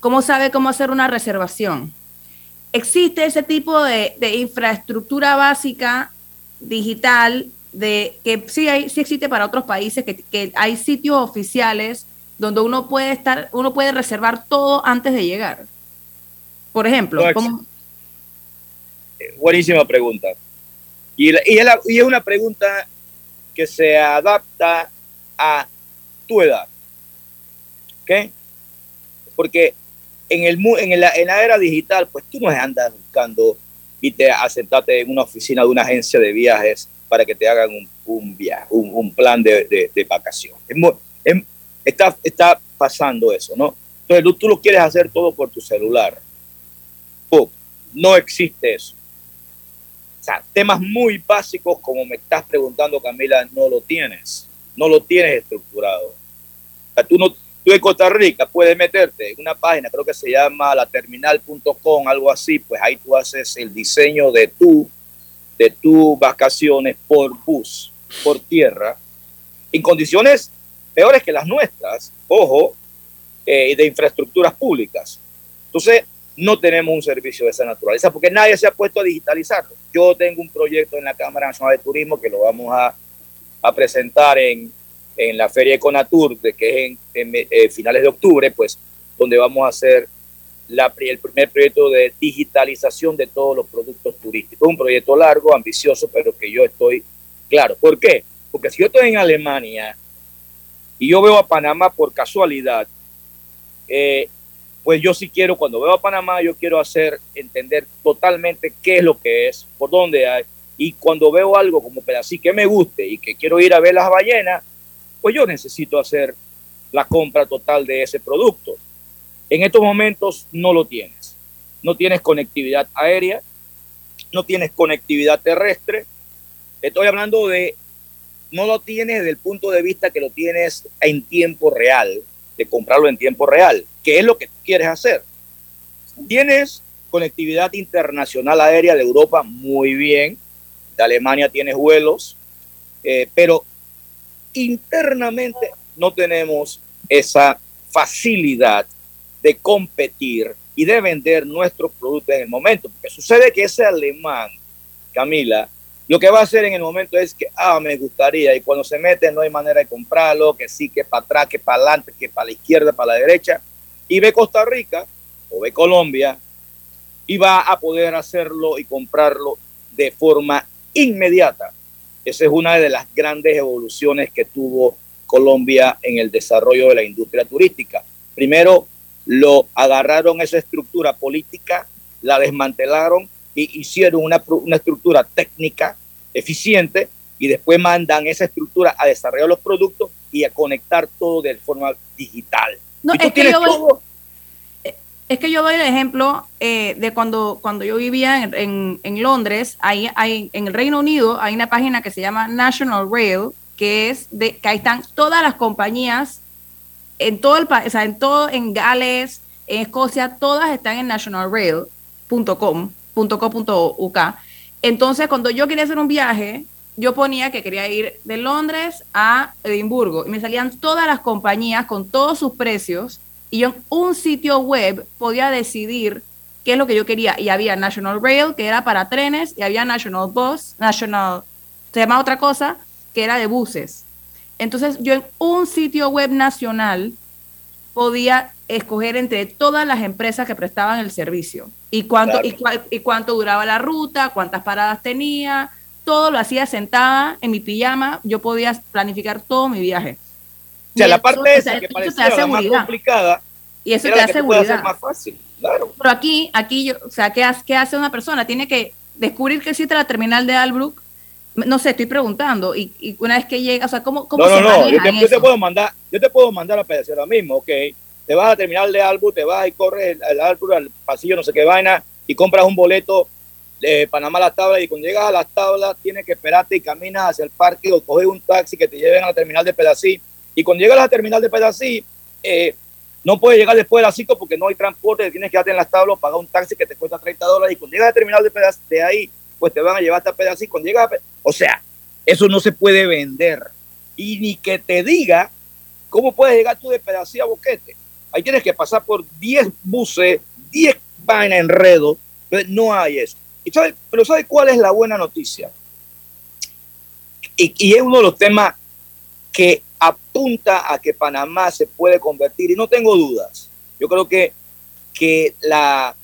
¿Cómo sabe cómo hacer una reservación? Existe ese tipo de, infraestructura básica digital de que sí, hay, sí existe para otros países, que, hay sitios oficiales donde uno puede estar, uno puede reservar todo antes de llegar. Por ejemplo, ¿cómo?
buenísima pregunta. Y, y, y es una pregunta que se adapta a tu edad. ¿Ok? Porque en, el, en, la, era digital, pues tú no andas buscando y te asentaste en una oficina de una agencia de viajes para que te hagan un, un viaje, un, plan de, de, vacación. está, está pasando eso, ¿no? Entonces tú, lo quieres hacer todo por tu celular. no existe eso temas muy básicos como me estás preguntando, Camila, no lo tienes. No lo tienes estructurado. tú, no, tú en Costa Rica puedes meterte en una página, creo que se llama laterminal.com, algo así, pues ahí tú haces el diseño de tu, de tus vacaciones por bus, por tierra, en condiciones peores que las nuestras, ojo, eh, de infraestructuras públicas. Entonces, no tenemos un servicio de esa naturaleza porque nadie se ha puesto a digitalizarlo. Yo tengo un proyecto en la Cámara Nacional de Turismo que lo vamos a, a presentar en, en, la Feria Econatur, de que es en, eh, finales de octubre, pues donde vamos a hacer el primer proyecto de digitalización de todos los productos turísticos. Un proyecto largo, ambicioso, pero que yo estoy claro. ¿Por qué? Porque si yo estoy en Alemania y yo veo a Panamá por casualidad, eh, pues yo sí quiero, cuando veo a Panamá, yo quiero hacer entender totalmente qué es lo que es, por dónde hay. Y cuando veo algo como pedacito que me guste y que quiero ir a ver las ballenas, pues yo necesito hacer la compra total de ese producto. En estos momentos no lo tienes. No tienes conectividad aérea, no tienes conectividad terrestre. Estoy hablando de, no lo tienes desde el punto de vista que lo tienes en tiempo real, de comprarlo en tiempo real qué es lo que tú quieres hacer. Tienes conectividad internacional aérea de Europa muy bien, de Alemania tienes vuelos, eh, pero internamente no tenemos esa facilidad de competir y de vender nuestros productos en el momento. Porque sucede que ese alemán, Camila, lo que va a hacer en el momento es que, ah, me gustaría, y cuando se mete no hay manera de comprarlo, que sí, que para atrás, que para adelante, que para la izquierda, para la derecha, y ve Costa Rica o ve Colombia y va a poder hacerlo y comprarlo de forma inmediata. Esa es una de las grandes evoluciones que tuvo Colombia en el desarrollo de la industria turística. Primero, lo agarraron esa estructura política, la desmantelaron y hicieron una, una estructura técnica eficiente y después mandan esa estructura a desarrollar los productos y a conectar todo de forma digital.
No, es que, yo doy, eh, es que yo doy el ejemplo eh, de cuando, cuando yo vivía en, en, Londres, ahí, hay, en el Reino Unido hay una página que se llama National Rail, que es de que ahí están todas las compañías en todo el país, o sea, en todo, en Gales, en Escocia, todas están en nationalrail.com.co.uk. Entonces, cuando yo quería hacer un viaje, yo ponía que quería ir de Londres a Edimburgo y me salían todas las compañías con todos sus precios y yo en un sitio web podía decidir qué es lo que yo quería y había National Rail que era para trenes y había National Bus, National, se llama otra cosa, que era de buses. Entonces yo en un sitio web nacional podía escoger entre todas las empresas que prestaban el servicio y cuánto, y, y cuánto duraba la ruta, cuántas paradas tenía, todo lo hacía sentada en mi pijama, yo podía planificar todo mi viaje.
O sea, la parte esa que parecía la más complicada,
y eso te da seguridad. más fácil, claro. Pero aquí, aquí yo, o sea, ¿qué, ¿qué hace una persona? Tiene que descubrir que existe la terminal de Albrook, no sé, estoy preguntando, y, y, una vez que llega, o sea, ¿cómo, cómo
no, no, no, yo te, yo te, puedo mandar, yo te puedo mandar a pedazo ahora mismo, ok, te vas a la terminal de Albrook, te vas y corres al Albrook, al pasillo, no sé qué vaina, y compras un boleto de Panamá a las tablas y cuando llegas a las tablas tienes que esperarte y caminas hacia el parque o coges un taxi que te lleven a la terminal de Pedací. Y cuando llegas a la terminal de Pedací eh, no puedes llegar después de las 5 porque no hay transporte, tienes que quedarte en las tablas, pagar un taxi que te cuesta 30 dólares y cuando llegas a la terminal de Pedací de ahí pues te van a llevar hasta Pedací. Cuando llegas o sea, eso no se puede vender. Y ni que te diga cómo puedes llegar tú de Pedací a Boquete. Ahí tienes que pasar por 10 buses 10 vainas enredos no hay eso pero ¿sabe cuál es la buena noticia? Y, es uno de los temas que apunta a que Panamá se puede convertir, y no tengo dudas. Yo creo que, que la,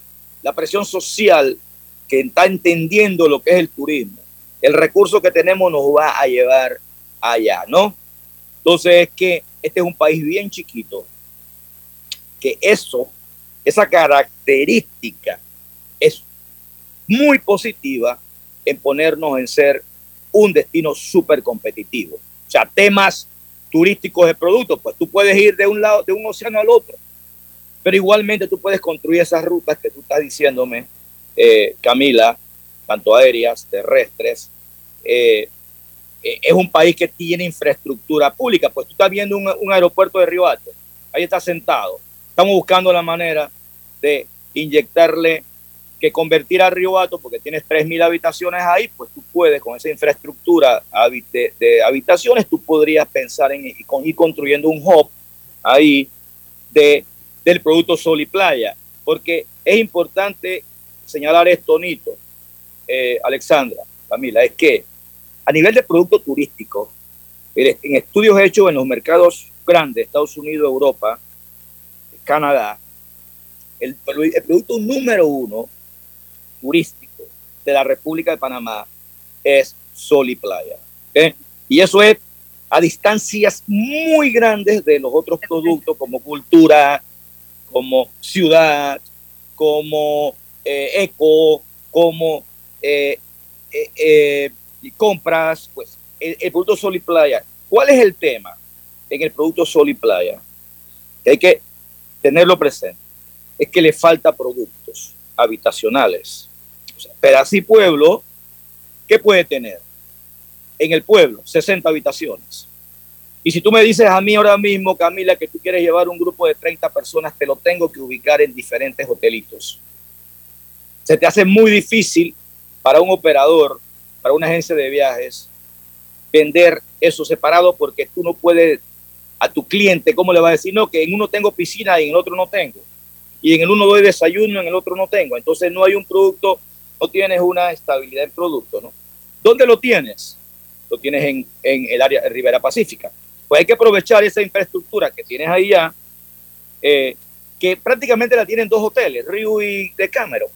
la presión social que está entendiendo lo que es el turismo, el recurso que tenemos nos va a llevar allá, ¿no? Entonces es que este es un país bien chiquito, que eso, esa característica muy positiva en ponernos en ser un destino súper competitivo. O sea, temas turísticos de productos, pues tú puedes ir de un lado, de un océano al otro, pero igualmente tú puedes construir esas rutas que tú estás diciéndome, eh, Camila, tanto aéreas, terrestres. Eh, eh, es un país que tiene infraestructura pública, pues tú estás viendo un, aeropuerto de Río ahí está sentado. Estamos buscando la manera de inyectarle que convertir a Río Hato porque tienes 3.000 habitaciones ahí, pues tú puedes con esa infraestructura de, habitaciones, tú podrías pensar en ir construyendo un hub ahí de, del producto Sol y Playa, porque es importante señalar esto, Nito, eh, Alexandra, Camila, es que a nivel de producto turístico, en estudios hechos en los mercados grandes, Estados Unidos, Europa, Canadá, el, el producto número uno turístico de la República de Panamá es sol y playa. Y eso es a distancias muy grandes de los otros productos como cultura, como ciudad, como eh, eco, como eh, eh, compras, pues el, el, producto sol y playa. ¿Cuál es el tema en el producto sol y playa? Que hay que tenerlo presente. Es que le falta productos habitacionales pero así pueblo, ¿qué puede tener? En el pueblo, 60 habitaciones. Y si tú me dices a mí ahora mismo, Camila, que tú quieres llevar un grupo de 30 personas, te lo tengo que ubicar en diferentes hotelitos. Se te hace muy difícil para un operador, para una agencia de viajes, vender eso separado porque tú no puedes a tu cliente, ¿cómo le vas a decir? No, que en uno tengo piscina y en el otro no tengo. Y en el uno doy desayuno, en el otro no tengo. Entonces no hay un producto no tienes una estabilidad en producto, ¿no? ¿Dónde lo tienes? Lo tienes en, el área de Ribera Pacífica. Pues hay que aprovechar esa infraestructura que tienes ahí ya, eh, que prácticamente la tienen dos hoteles, Río y Decameron.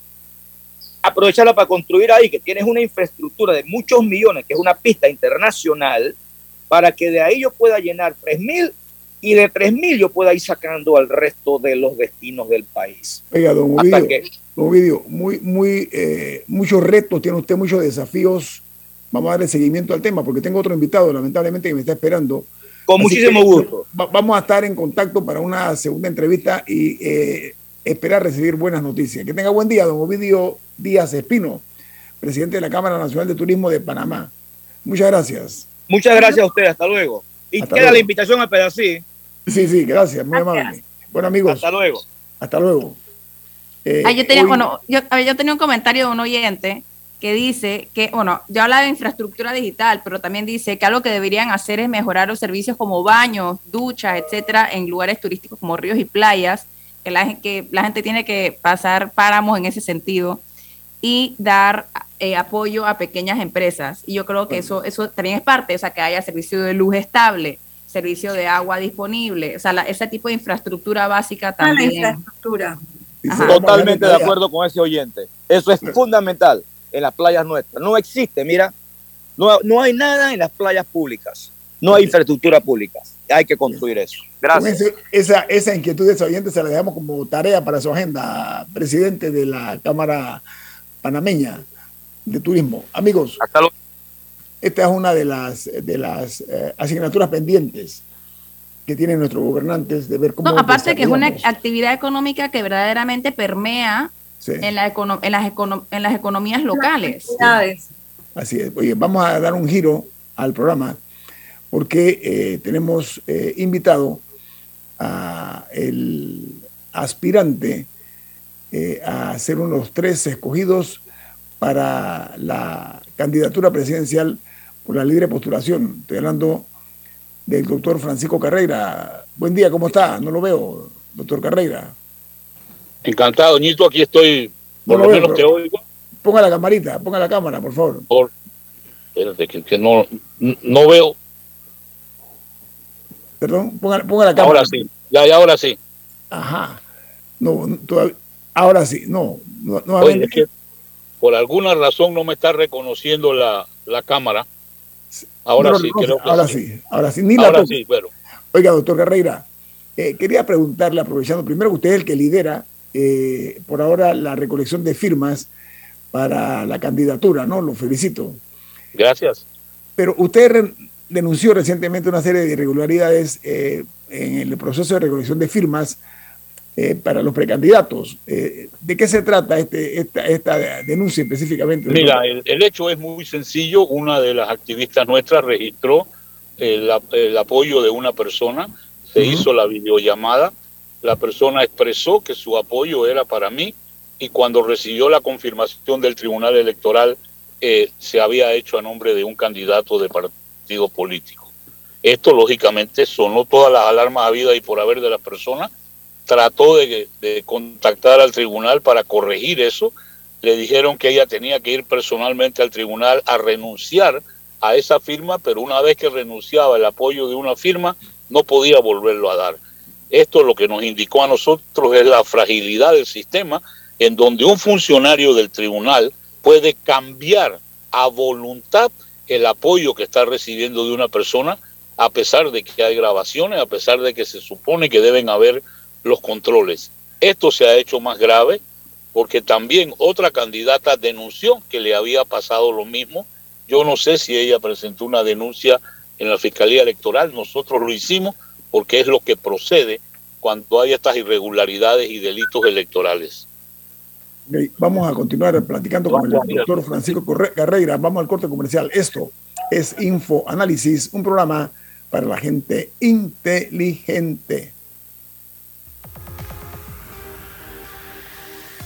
Aprovecharla para construir ahí, que tienes una infraestructura de muchos millones, que es una pista internacional, para que de ahí yo pueda llenar 3.000 y de 3.000 yo pueda ir sacando al resto de los destinos del país.
Oiga, don Ovidio, muy, muy, eh, muchos retos, tiene usted muchos desafíos. Vamos a darle seguimiento al tema porque tengo otro invitado, lamentablemente, que me está esperando.
Con muchísimo gusto.
vamos a estar en contacto para una segunda entrevista y eh, esperar recibir buenas noticias. Que tenga buen día, don Ovidio Díaz Espino, presidente de la Cámara Nacional de Turismo de Panamá. Muchas gracias.
Muchas gracias a usted, hasta luego. Y queda la invitación a Pedasí.
Sí, sí, gracias, muy amable. Bueno, amigos.
Hasta luego.
Hasta luego.
Eh, yo, tenía, bueno, yo, yo tenía un comentario de un oyente que dice que, bueno, yo hablaba de infraestructura digital, pero también dice que algo que deberían hacer es mejorar los servicios como baños, duchas, etcétera, en lugares turísticos como ríos y playas, que la, que la gente tiene que pasar páramos en ese sentido y dar eh, apoyo a pequeñas empresas. Y yo creo que eso, eso también es parte, o sea, que haya servicio de luz estable, servicio de agua disponible, o sea, ese tipo de infraestructura básica también. La infraestructura.
Totalmente de acuerdo con ese oyente. Eso es fundamental en las playas nuestras. No existe, mira, no, no hay nada en las playas públicas. No hay infraestructura pública. Hay que construir eso. Gracias.
esa, esa inquietud de ese oyente se la dejamos como tarea para su agenda, presidente de la Cámara Panameña de Turismo. Amigos, esta es una de las, de las eh, asignaturas pendientes que tienen nuestros gobernantes de ver cómo...
No, aparte que es una actividad económica que verdaderamente permea en, la en, las en las economías locales.
Así es. Oye, vamos a dar un giro al programa porque eh, tenemos eh, invitado a el aspirante eh, a ser uno de los tres escogidos para la candidatura presidencial por la libre postulación. Estoy hablando del doctor Francisco Carreira. Buen día, ¿cómo está? No lo veo, doctor Carreira.
Encantado, Nito, aquí estoy, por lo menos te oigo.
Ponga la camarita, ponga la cámara, por favor.
Por, espérate, que, no, no veo.
Perdón, ponga, ponga la cámara.
Ahora sí, ya, ya ahora sí.
Ajá. No, ahora sí, no. no
Oye, es que por alguna razón no me está reconociendo la, la cámara. Ahora sí, creo que
ahora sí. Ahora sí,
ahora sí, bueno.
Oiga, doctor Carreira, eh, quería preguntarle, aprovechando primero que usted es el que lidera eh, por ahora la recolección de firmas para la candidatura, ¿no? Lo felicito.
Gracias.
Pero usted denunció recientemente una serie de irregularidades eh, en el proceso de recolección de firmas eh, para los precandidatos. Eh, ¿De qué se trata este, esta, denuncia específicamente?
Mira, el, hecho es muy sencillo. Una de las activistas nuestras registró el, apoyo de una persona, se hizo la videollamada, la persona expresó que su apoyo era para mí y cuando recibió la confirmación del Tribunal Electoral eh, se había hecho a nombre de un candidato de partido político. Esto, lógicamente, sonó todas las alarmas habidas y por haber de la persona. Trató de, de contactar al tribunal para corregir eso. Le dijeron que ella tenía que ir personalmente al tribunal a renunciar a esa firma, pero una vez que renunciaba el apoyo de una firma, no podía volverlo a dar. Esto lo que nos indicó a nosotros es la fragilidad del sistema en donde un funcionario del tribunal puede cambiar a voluntad el apoyo que está recibiendo de una persona, a pesar de que hay grabaciones, a pesar de que se supone que deben haber los controles. Esto se ha hecho más grave porque también otra candidata denunció que le había pasado lo mismo. Yo no sé si ella presentó una denuncia en la Fiscalía Electoral, nosotros lo hicimos porque es lo que procede cuando hay estas irregularidades y delitos electorales.
Vamos a continuar platicando con el doctor Francisco Carreira. Vamos al corte comercial. Esto es Info Análisis, un programa para la gente inteligente.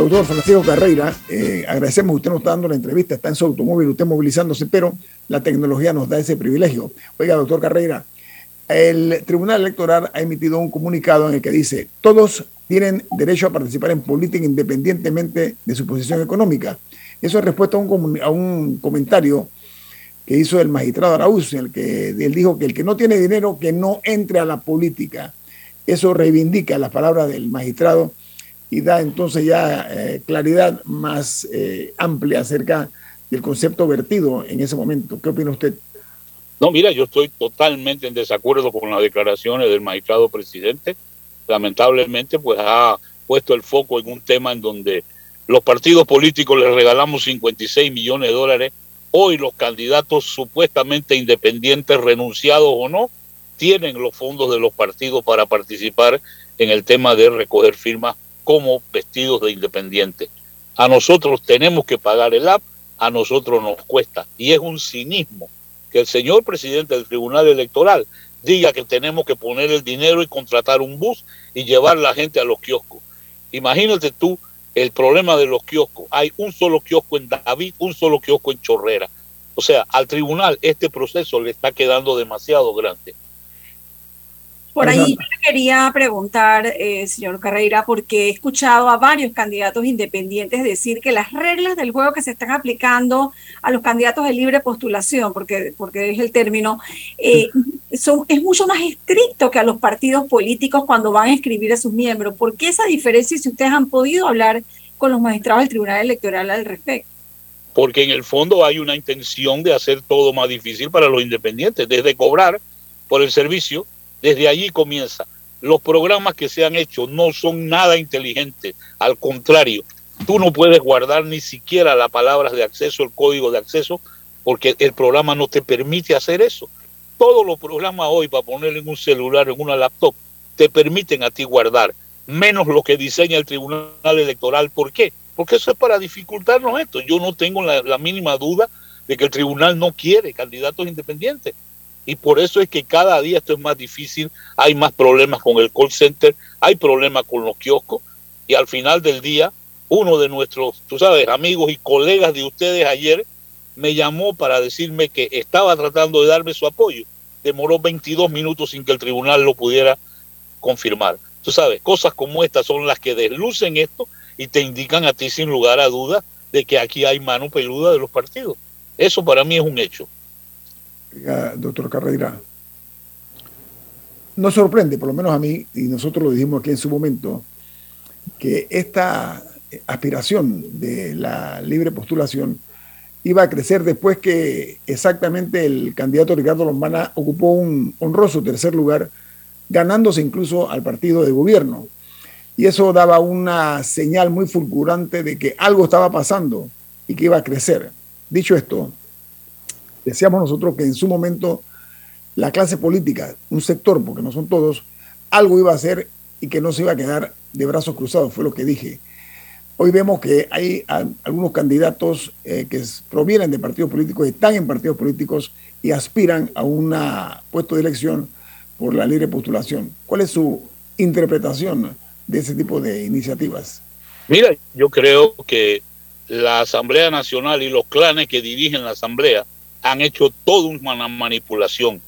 Doctor Francisco Carreira, eh, agradecemos que usted nos está dando la entrevista, está en su automóvil, usted movilizándose, pero la tecnología nos da ese privilegio. Oiga, doctor Carreira, el Tribunal Electoral ha emitido un comunicado en el que dice, todos tienen derecho a participar en política independientemente de su posición económica. Eso es respuesta a un, comentario que hizo el magistrado Araúz, en el que él dijo que el que no tiene dinero, que no entre a la política. Eso reivindica la palabra del magistrado y da entonces ya eh, claridad más eh, amplia acerca del concepto vertido en ese momento. ¿Qué opina usted?
No, mira, yo estoy totalmente en desacuerdo con las declaraciones del magistrado presidente. Lamentablemente, pues ha puesto el foco en un tema en donde los partidos políticos les regalamos 56 millones de dólares. Hoy los candidatos supuestamente independientes, renunciados o no, tienen los fondos de los partidos para participar en el tema de recoger firmas como vestidos de independiente. A nosotros tenemos que pagar el app, a nosotros nos cuesta. Y es un cinismo que el señor presidente del Tribunal Electoral diga que tenemos que poner el dinero y contratar un bus y llevar la gente a los kioscos. Imagínate tú el problema de los kioscos. Hay un solo kiosco en David, un solo kiosco en Chorrera. O sea, al tribunal este proceso le está quedando demasiado grande.
Por ahí quería preguntar, eh, señor Carreira, porque he escuchado a varios candidatos independientes decir que las reglas del juego que se están aplicando a los candidatos de libre postulación, porque, porque es el término, eh, son, es mucho más estricto que a los partidos políticos cuando van a escribir a sus miembros. ¿Por qué esa diferencia si ustedes han podido hablar con los magistrados del Tribunal Electoral al respecto?
Porque en el fondo hay una intención de hacer todo más difícil para los independientes, desde cobrar por el servicio desde allí comienza. los programas que se han hecho no son nada inteligentes, al contrario, tú no puedes guardar ni siquiera las palabras de acceso, el código de acceso, porque el programa no te permite hacer eso. Todos los programas hoy, para poner en un celular, en una laptop, te permiten a ti guardar, menos lo que diseña el Tribunal Electoral. ¿Por qué? Porque eso es para dificultarnos esto. Yo no tengo la, la mínima duda de que el tribunal no quiere candidatos independientes. Y por eso es que cada día esto es más difícil, hay más problemas con el call center, hay problemas con los kioscos y al final del día uno de nuestros, tú sabes, amigos y colegas de ustedes ayer me llamó para decirme que estaba tratando de darme su apoyo. Demoró 22 minutos sin que el tribunal lo pudiera confirmar. Tú sabes, cosas como estas son las que deslucen esto y te indican a ti sin lugar a dudas de que aquí hay mano peluda de los partidos. Eso para mí es un hecho.
Doctor Carreira, no sorprende, por lo menos a mí, y nosotros lo dijimos aquí en su momento, que esta aspiración de la libre postulación iba a crecer después que exactamente el candidato Ricardo Lombana ocupó un honroso tercer lugar, ganándose incluso al partido de gobierno. Y eso daba una señal muy fulgurante de que algo estaba pasando y que iba a crecer. Dicho esto, decíamos nosotros que en su momento la clase política, un sector, porque no son todos, algo iba a hacer y que no se iba a quedar de brazos cruzados, fue lo que dije. Hoy vemos que hay algunos candidatos eh, que provienen de partidos políticos, están en partidos políticos y aspiran a un puesto de elección por la libre postulación. ¿Cuál es su interpretación de ese tipo de iniciativas?
Mira, yo creo que la Asamblea Nacional y los clanes que dirigen la Asamblea han hecho toda una manipulación.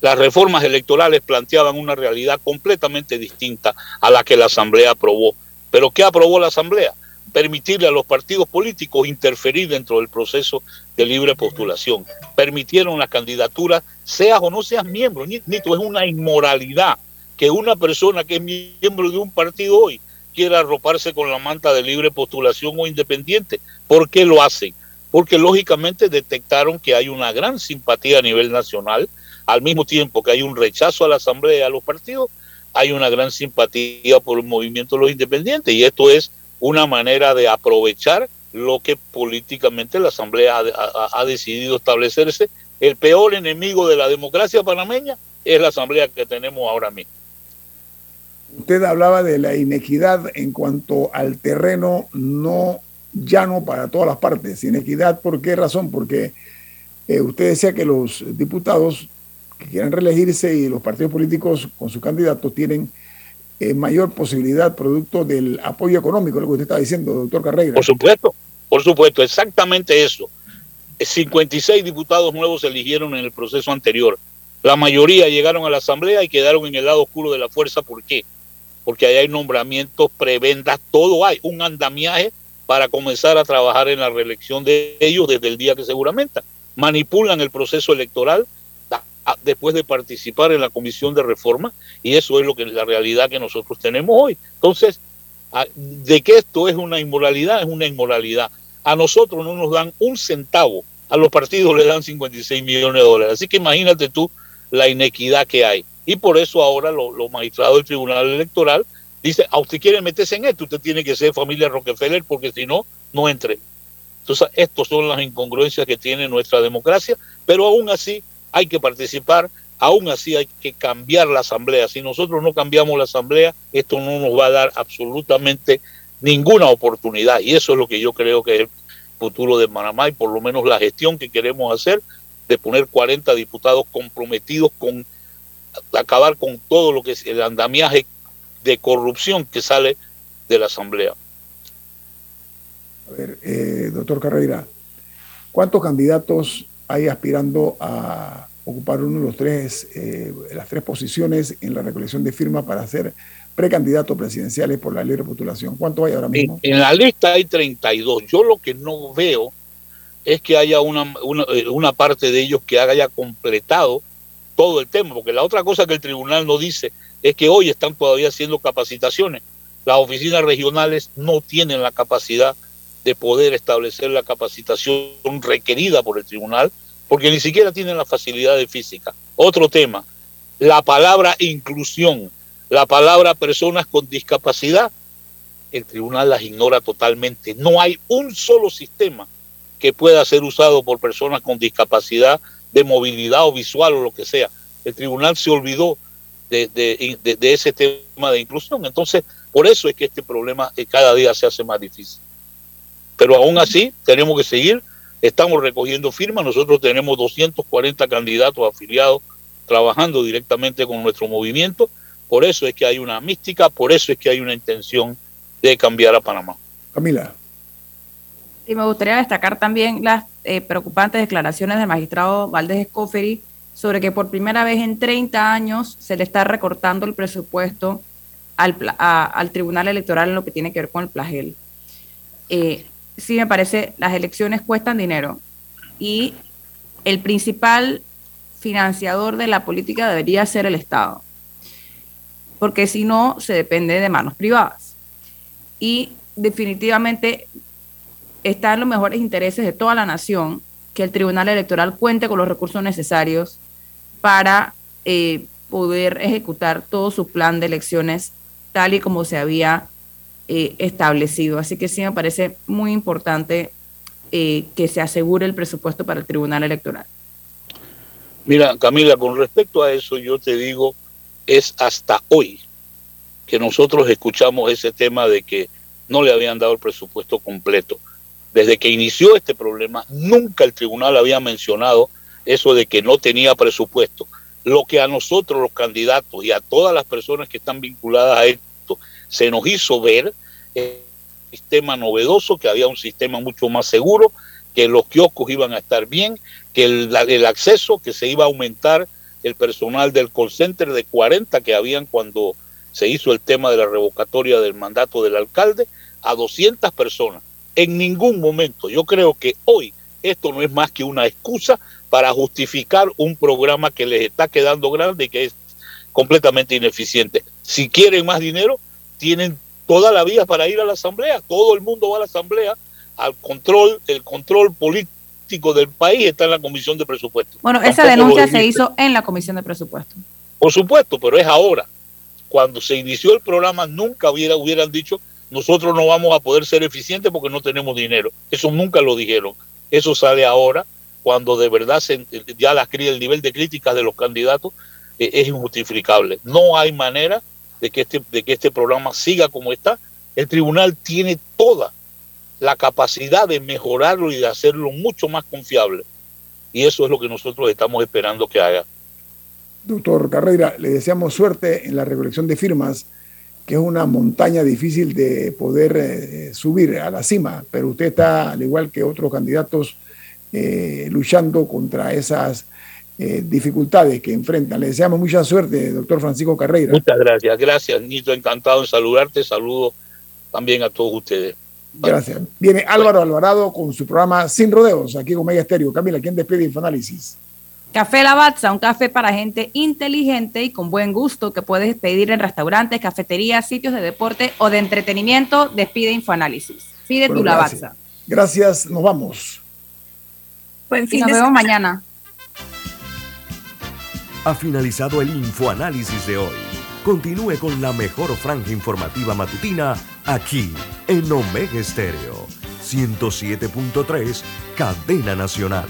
Las reformas electorales planteaban una realidad completamente distinta a la que la Asamblea aprobó. ¿Pero qué aprobó la Asamblea? permitirle a los partidos políticos interferir dentro del proceso de libre postulación. Permitieron la candidatura, seas o no seas miembro. Nito, es una inmoralidad que una persona que es miembro de un partido hoy quiera arroparse con la manta de libre postulación o independiente. ¿Por qué lo hacen? Porque lógicamente detectaron que hay una gran simpatía a nivel nacional, al mismo tiempo que hay un rechazo a la Asamblea y a los partidos, hay una gran simpatía por el movimiento de los independientes. Y esto es una manera de aprovechar lo que políticamente la Asamblea ha, decidido establecerse. El peor enemigo de la democracia panameña es la Asamblea que tenemos ahora mismo.
Usted hablaba de la inequidad en cuanto al terreno no llano para todas las partes. Inequidad, ¿por qué razón? Porque eh, usted decía que los diputados que quieran reelegirse y los partidos políticos con sus candidatos tienen eh, mayor posibilidad producto del apoyo económico, lo que usted está diciendo, doctor Carreira.
Por supuesto, por supuesto, exactamente eso. 56 diputados nuevos se eligieron en el proceso anterior. La mayoría llegaron a la Asamblea y quedaron en el lado oscuro de la fuerza. ¿Por qué? Porque ahí hay nombramientos, prebendas, todo hay, un andamiaje para comenzar a trabajar en la reelección de ellos desde el día que seguramente manipulan el proceso electoral después de participar en la comisión de reforma y eso es lo que la realidad que nosotros tenemos hoy. Entonces, de que esto es una inmoralidad, es una inmoralidad. A nosotros no nos dan un centavo, a los partidos le dan 56 millones de dólares. Así que imagínate tú la inequidad que hay. Y por eso ahora los magistrados del Tribunal Electoral dicen, a usted quiere meterse en esto, usted tiene que ser familia Rockefeller porque si no, no entre. Entonces, estas son las incongruencias que tiene nuestra democracia, pero aún así hay que participar, aún así hay que cambiar la asamblea. Si nosotros no cambiamos la asamblea, esto no nos va a dar absolutamente ninguna oportunidad. Y eso es lo que yo creo que es el futuro de Panamá y por lo menos la gestión que queremos hacer de poner 40 diputados comprometidos con acabar con todo lo que es el andamiaje de corrupción que sale de la Asamblea.
A ver, eh, doctor Carrera, ¿cuántos candidatos ahí aspirando a ocupar uno de los tres, eh, las tres posiciones en la recolección de firmas para ser precandidatos presidenciales por la libre postulación. ¿Cuánto hay ahora mismo?
En, la lista hay 32. Yo lo que no veo es que haya una, eh, una, parte de ellos que haya completado todo el tema, porque la otra cosa que el tribunal no dice es que hoy están todavía haciendo capacitaciones. Las oficinas regionales no tienen la capacidad de poder establecer la capacitación requerida por el tribunal, porque ni siquiera tienen la facilidad de física. Otro tema, la palabra inclusión. la palabra personas con discapacidad, el tribunal las ignora totalmente. No hay un solo sistema que pueda ser usado por personas con discapacidad de movilidad o visual o lo que sea. El tribunal se olvidó de, de, ese tema de inclusión. Entonces, por eso es que este problema eh, cada día se hace más difícil. Pero aún así, tenemos que seguir. Estamos recogiendo firmas. Nosotros tenemos 240 candidatos afiliados trabajando directamente con nuestro movimiento. Por eso es que hay una mística, por eso es que hay una intención de cambiar a Panamá.
Camila.
Y me gustaría destacar también las eh, preocupantes declaraciones del magistrado Valdés Escoferi sobre que por primera vez en 30 años se le está recortando el presupuesto al, al Tribunal Electoral en lo que tiene que ver con el plagel. Eh, sí me parece, las elecciones cuestan dinero y el principal financiador de la política debería ser el Estado, porque si no, se depende de manos privadas. Y definitivamente está en los mejores intereses de toda la nación que el Tribunal Electoral cuente con los recursos necesarios para eh, poder ejecutar todo su plan de elecciones tal y como se había eh, establecido. Así que sí me parece muy importante eh, que se asegure el presupuesto para el Tribunal Electoral.
Mira, Camila, con respecto a eso, yo te digo, es hasta hoy que nosotros escuchamos ese tema de que no le habían dado el presupuesto completo. Desde que inició este problema, nunca el tribunal había mencionado eso de que no tenía presupuesto. Lo que a nosotros, los candidatos y a todas las personas que están vinculadas a esto, se nos hizo ver el sistema novedoso, que había un sistema mucho más seguro, que los kioscos iban a estar bien, que el, acceso, que se iba a aumentar el personal del call center de 40 que habían cuando se hizo el tema de la revocatoria del mandato del alcalde, a 200 personas. En ningún momento, yo creo que hoy esto no es más que una excusa para justificar un programa que les está quedando grande y que es completamente ineficiente. Si quieren más dinero, tienen toda la vida para ir a la asamblea. Todo el mundo va a la asamblea al control, el control político del país está en la comisión de presupuesto.
Bueno, esa denuncia se hizo en la comisión de presupuesto.
Por supuesto, pero es ahora. Cuando se inició el programa nunca hubiera, hubieran dicho nosotros no vamos a poder ser eficientes porque no tenemos dinero. Eso nunca lo dijeron. Eso sale ahora cuando de verdad ya la, el nivel de críticas de los candidatos eh, es injustificable. No hay manera de que, este, de que este programa siga como está. El tribunal tiene toda la capacidad de mejorarlo y de hacerlo mucho más confiable. Y eso es lo que nosotros estamos esperando que haga.
Doctor Carrera, le deseamos suerte en la recolección de firmas, que es una montaña difícil de poder eh, subir a la cima, pero usted está, al igual que otros candidatos, eh, luchando contra esas eh, dificultades que enfrentan. Le deseamos mucha suerte, doctor Francisco Carrera.
Muchas gracias, gracias, Nito, encantado en saludarte, saludo también a todos ustedes.
Gracias. Viene Álvaro Alvarado con su programa Sin Rodeos, aquí con Mega Estéreo. Camila, ¿quién despide Infoanálisis?
Café Lavazza, un café para gente inteligente y con buen gusto que puedes pedir en restaurantes, cafeterías, sitios de deporte o de entretenimiento. Despide Infoanálisis. Pide tu Lavazza.
Gracias, nos vamos.
Buen fin nos vemos mañana.
Ha finalizado el Infoanálisis de hoy. Continúe con la mejor franja informativa matutina aquí en Omega Estéreo 107.3, Cadena Nacional.